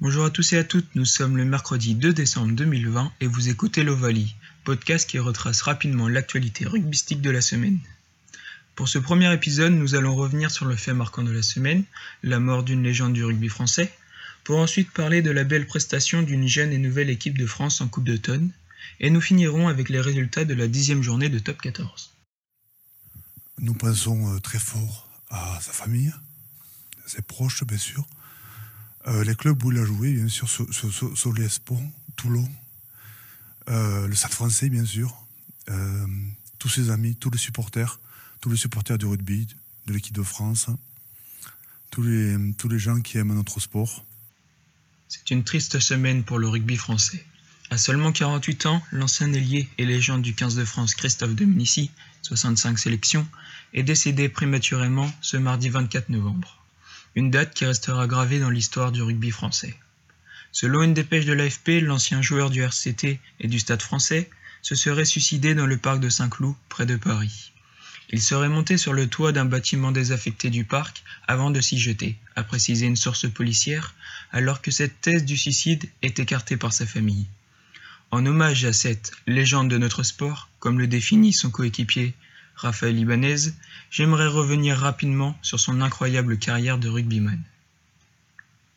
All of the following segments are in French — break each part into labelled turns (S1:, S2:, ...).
S1: Bonjour à tous et à toutes, nous sommes le mercredi 2 décembre 2020 et vous écoutez l'Ovalie, podcast qui retrace rapidement l'actualité rugbystique de la semaine. Pour ce premier épisode, nous allons revenir sur le fait marquant de la semaine, la mort d'une légende du rugby français, pour ensuite parler de la belle prestation d'une jeune et nouvelle équipe de France en Coupe d'automne, et nous finirons avec les résultats de la dixième journée de Top 14.
S2: Nous pensons euh, très fort à sa famille, ses proches bien sûr, euh, les clubs où il a joué, bien sûr, Solé-Espont, Toulon, euh, le Stade français, bien sûr, tous ses amis, tous les supporters, tous les supporters du rugby, de l'équipe de France, tous les, tous les gens qui aiment notre sport.
S1: C'est une triste semaine pour le rugby français. À seulement 48 ans, l'ancien ailier et légende du 15 de France Christophe Dominici, 65 sélections, est décédé prématurément ce mardi 24 novembre. Une date qui restera gravée dans l'histoire du rugby français. Selon une dépêche de l'AFP, l'ancien joueur du RCT et du Stade français se serait suicidé dans le parc de Saint-Cloud, près de Paris. Il serait monté sur le toit d'un bâtiment désaffecté du parc avant de s'y jeter, a précisé une source policière, alors que cette thèse du suicide est écartée par sa famille. En hommage à cette légende de notre sport, comme le définit son coéquipier Raphaël Ibanez, j'aimerais revenir rapidement sur son incroyable carrière de rugbyman.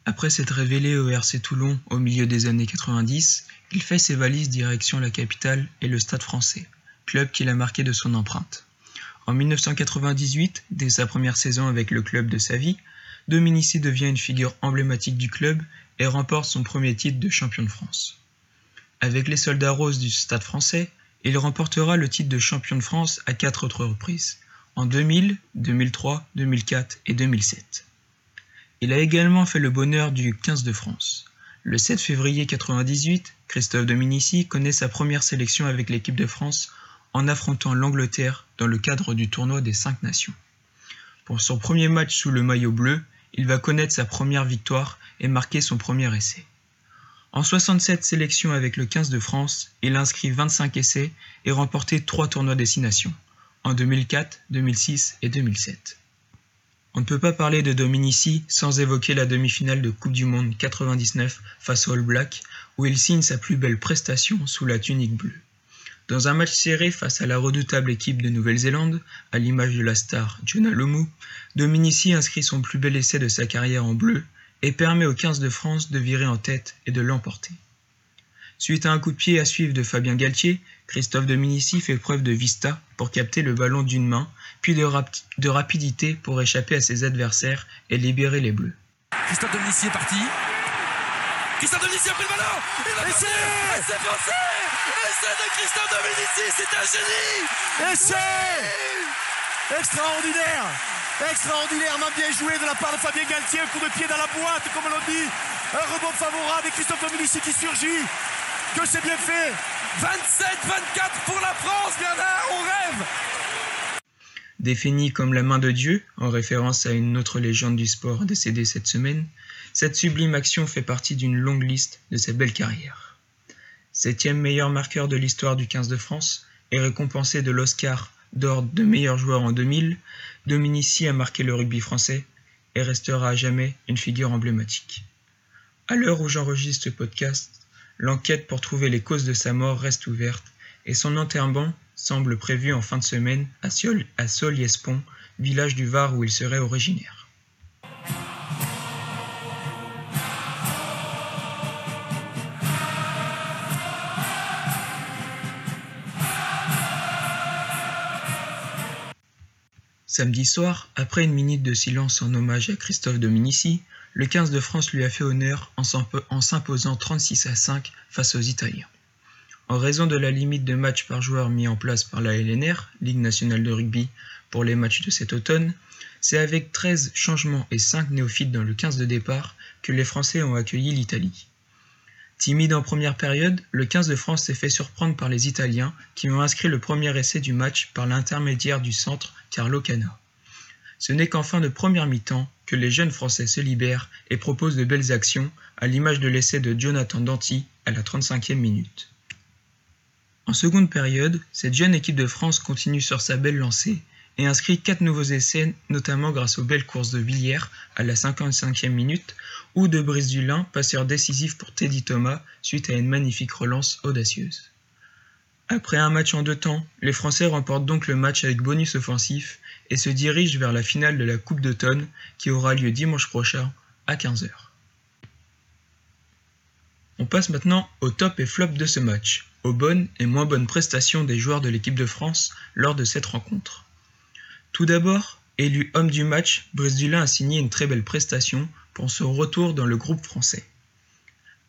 S1: Après s'être révélé au RC Toulon au milieu des années 90, il fait ses valises direction la capitale et le Stade français, club qu'il a marqué de son empreinte. En 1998, dès sa première saison avec le club de sa vie, Dominici devient une figure emblématique du club et remporte son premier titre de champion de France. Avec les soldats roses du Stade français, il remportera le titre de champion de France à quatre autres reprises, en 2000, 2003, 2004 et 2007. Il a également fait le bonheur du 15 de France. Le 7 février 1998, Christophe Dominici connaît sa première sélection avec l'équipe de France en affrontant l'Angleterre dans le cadre du tournoi des cinq nations. Pour son premier match sous le maillot bleu, il va connaître sa première victoire et marquer son premier essai. En 67 sélections avec le 15 de France, il inscrit 25 essais et remporté 3 tournois destination, en 2004, 2006 et 2007. On ne peut pas parler de Dominici sans évoquer la demi-finale de Coupe du Monde 99 face au All Black, où il signe sa plus belle prestation sous la tunique bleue. Dans un match serré face à la redoutable équipe de Nouvelle-Zélande, à l'image de la star Jonah Lomu, Dominici inscrit son plus bel essai de sa carrière en bleu et permet au 15 de France de virer en tête et de l'emporter. Suite à un coup de pied à suivre de Fabien Galtier, Christophe Dominici fait preuve de vista pour capter le ballon d'une main, puis de, de, rapidité pour échapper à ses adversaires et libérer les Bleus.
S3: Christophe Dominici est parti. Christophe Dominici a pris le ballon. Il a c'est français. Essai de Christophe Dominici, c'est un génie.
S4: Essai Extraordinaire Extraordinairement bien joué de la part de Fabien Galtier, coup de pied dans la boîte, comme l'on dit. Un rebond favorable et Christophe Dominici qui surgit. Que c'est bien fait
S3: 27-24 pour la France, Bernard, on rêve
S1: Défini comme la main de Dieu, en référence à une autre légende du sport décédée cette semaine, cette sublime action fait partie d'une longue liste de sa belle carrière. Septième meilleur marqueur de l'histoire du 15 de France et récompensé de l'Oscar d'or de meilleur joueur en 2000, Dominici a marqué le rugby français et restera à jamais une figure emblématique. À l'heure où j'enregistre ce podcast, l'enquête pour trouver les causes de sa mort reste ouverte et son enterrement semble prévu en fin de semaine à, Sol village du Var où il serait originaire. Samedi soir, après une minute de silence en hommage à Christophe Dominici, le 15 de France lui a fait honneur en s'imposant 36 à 5 face aux Italiens. En raison de la limite de matchs par joueur mis en place par la LNR, Ligue nationale de rugby, pour les matchs de cet automne, c'est avec 13 changements et 5 néophytes dans le 15 de départ que les Français ont accueilli l'Italie. Timide en première période, le 15 de France s'est fait surprendre par les Italiens qui ont inscrit le premier essai du match par l'intermédiaire du centre Carlo Cana. Ce n'est qu'en fin de première mi-temps que les jeunes Français se libèrent et proposent de belles actions, à l'image de l'essai de Jonathan Danti à la 35e minute. En seconde période, cette jeune équipe de France continue sur sa belle lancée et inscrit 4 nouveaux essais, notamment grâce aux belles courses de Villiers à la 55e minute ou de Brice Dulin, passeur décisif pour Teddy Thomas suite à une magnifique relance audacieuse. Après un match en deux temps, les Français remportent donc le match avec bonus offensif et se dirigent vers la finale de la Coupe d'automne qui aura lieu dimanche prochain à 15h. On passe maintenant au top et flop de ce match, aux bonnes et moins bonnes prestations des joueurs de l'équipe de France lors de cette rencontre. Tout d'abord, élu homme du match, Brice Dulin a signé une très belle prestation pour son retour dans le groupe français.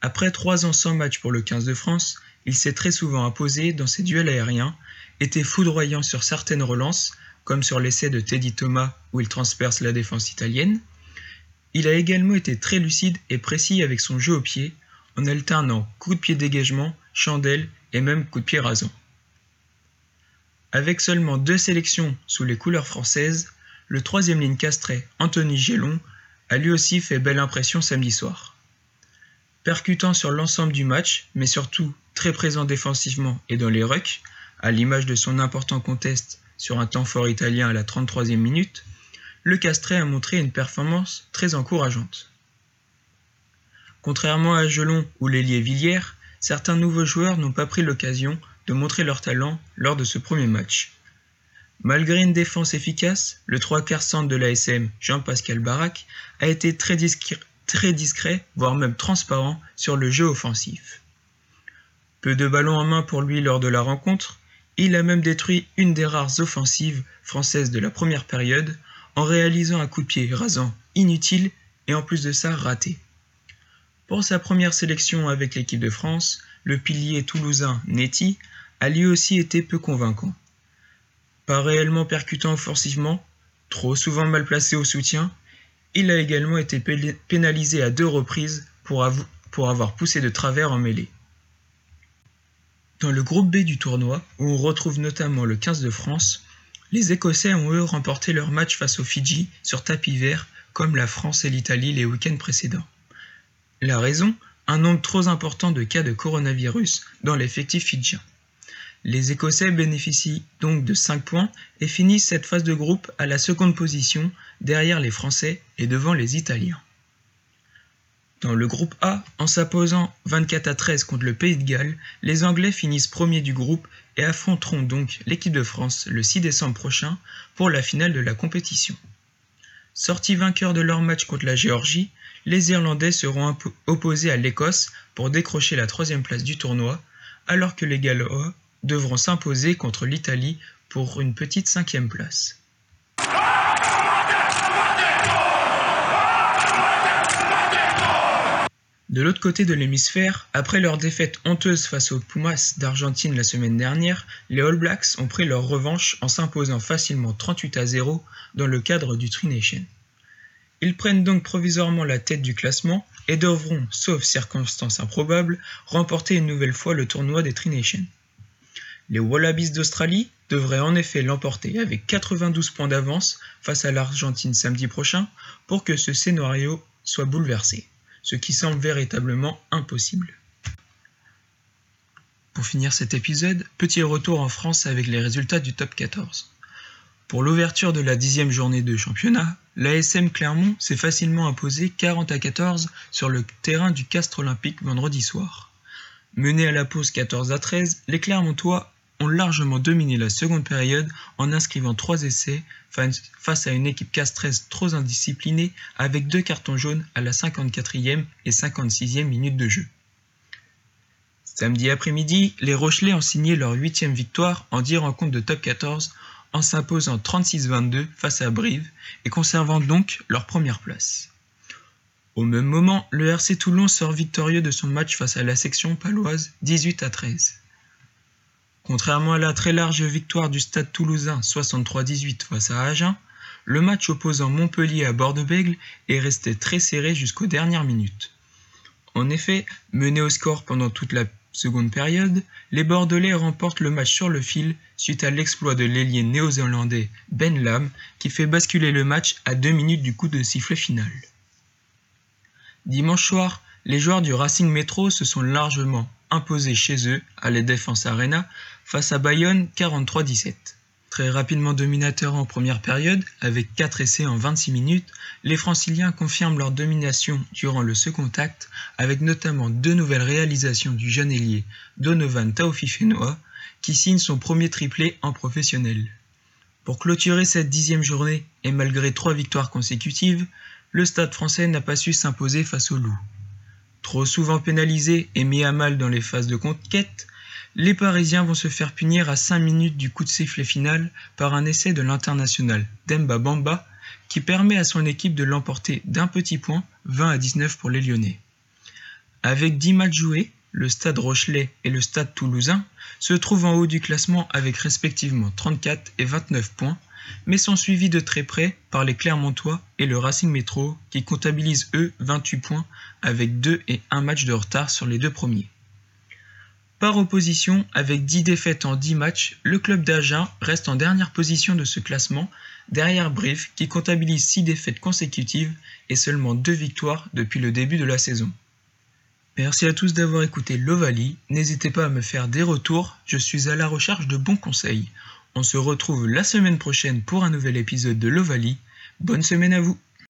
S1: Après trois ans sans match pour le 15 de France, il s'est très souvent imposé dans ses duels aériens, était foudroyant sur certaines relances, comme sur l'essai de Teddy Thomas où il transperce la défense italienne. Il a également été très lucide et précis avec son jeu au pied, en alternant coups de pied dégagement, chandelle et même coups de pied rasant. Avec seulement deux sélections sous les couleurs françaises, le troisième ligne castré, Anthony Gélon, a lui aussi fait belle impression samedi soir. Percutant sur l'ensemble du match, mais surtout très présent défensivement et dans les rucks, à l'image de son important contest sur un temps fort italien à la 33e minute, le Castré a montré une performance très encourageante. Contrairement à Gelon ou l'ailier Villiers, certains nouveaux joueurs n'ont pas pris l'occasion de montrer leur talent lors de ce premier match. Malgré une défense efficace, le trois quarts centre de l'ASM, Jean-Pascal Barak, a été très discret, voire même transparent sur le jeu offensif. Peu de ballons en main pour lui lors de la rencontre, il a même détruit une des rares offensives françaises de la première période en réalisant un coup de pied rasant inutile et en plus de ça raté. Pour sa première sélection avec l'équipe de France, le pilier toulousain Netty a lui aussi été peu convaincant. Pas réellement percutant offensivement, trop souvent mal placé au soutien, il a également été pénalisé à deux reprises pour, avoir poussé de travers en mêlée. Dans le groupe B du tournoi, où on retrouve notamment le 15 de France, les Écossais ont eux remporté leur match face aux Fidji sur tapis vert comme la France et l'Italie les week-ends précédents. La raison Un nombre trop important de cas de coronavirus dans l'effectif fidjien. Les Écossais bénéficient donc de 5 points et finissent cette phase de groupe à la seconde position derrière les Français et devant les Italiens. Dans le groupe A, en s'imposant 24 à 13 contre le Pays de Galles, les Anglais finissent premiers du groupe et affronteront donc l'équipe de France le 6 décembre prochain pour la finale de la compétition. Sortis vainqueurs de leur match contre la Géorgie, les Irlandais seront opposés à l'Écosse pour décrocher la troisième place du tournoi, alors que les Gallois devront s'imposer contre l'Italie pour une petite cinquième place. De l'autre côté de l'hémisphère, après leur défaite honteuse face aux Pumas d'Argentine la semaine dernière, les All Blacks ont pris leur revanche en s'imposant facilement 38 à 0 dans le cadre du Tri Nation. Ils prennent donc provisoirement la tête du classement et devront, sauf circonstances improbables, remporter une nouvelle fois le tournoi des Tri Nations. Les Wallabies d'Australie devraient en effet l'emporter avec 92 points d'avance face à l'Argentine samedi prochain pour que ce scénario soit bouleversé ce qui semble véritablement impossible. Pour finir cet épisode, petit retour en France avec les résultats du top 14. Pour l'ouverture de la dixième journée de championnat, l'ASM Clermont s'est facilement imposé 40 à 14 sur le terrain du Castre Olympique vendredi soir. Mené à la pause 14 à 13, les Clermontois ont largement dominé la seconde période en inscrivant trois essais face à une équipe castreuse trop indisciplinée avec deux cartons jaunes à la 54e et 56e minute de jeu. Samedi après-midi, les Rochelais ont signé leur huitième victoire en 10 rencontres de top 14 en s'imposant 36-22 face à Brive et conservant donc leur première place. Au même moment, le RC Toulon sort victorieux de son match face à la section paloise 18 à 13. Contrairement à la très large victoire du Stade toulousain 63-18 face à Agen, le match opposant Montpellier à Bordeaux-Bègles est resté très serré jusqu'aux dernières minutes. En effet, menés au score pendant toute la seconde période, les Bordelais remportent le match sur le fil suite à l'exploit de l'ailier néo-zélandais Ben Lam qui fait basculer le match à deux minutes du coup de sifflet final. Dimanche soir, les joueurs du Racing Métro se sont largement imposés chez eux à la Défense Arena face à Bayonne 43-17. Très rapidement dominateurs en première période, avec 4 essais en 26 minutes, les franciliens confirment leur domination durant le second acte, avec notamment deux nouvelles réalisations du jeune ailier Donovan Taofifenoa, qui signe son premier triplé en professionnel. Pour clôturer cette dixième journée, et malgré trois victoires consécutives, le stade français n'a pas su s'imposer face aux loups. Trop souvent pénalisés et mis à mal dans les phases de conquête, les Parisiens vont se faire punir à 5 minutes du coup de sifflet final par un essai de l'international Demba Bamba qui permet à son équipe de l'emporter d'un petit point 20 à 19 pour les Lyonnais. Avec 10 matchs joués, le stade Rochelet et le stade toulousain se trouvent en haut du classement avec respectivement 34 et 29 points, mais sont suivis de très près par les Clermontois et le Racing Métro qui comptabilisent eux 28 points avec 2 et 1 match de retard sur les deux premiers. Par opposition, avec 10 défaites en 10 matchs, le club d'Agen reste en dernière position de ce classement, derrière Brive qui comptabilise 6 défaites consécutives et seulement 2 victoires depuis le début de la saison. Merci à tous d'avoir écouté l'Ovalie, n'hésitez pas à me faire des retours, je suis à la recherche de bons conseils. On se retrouve la semaine prochaine pour un nouvel épisode de l'Ovalie, bonne semaine à vous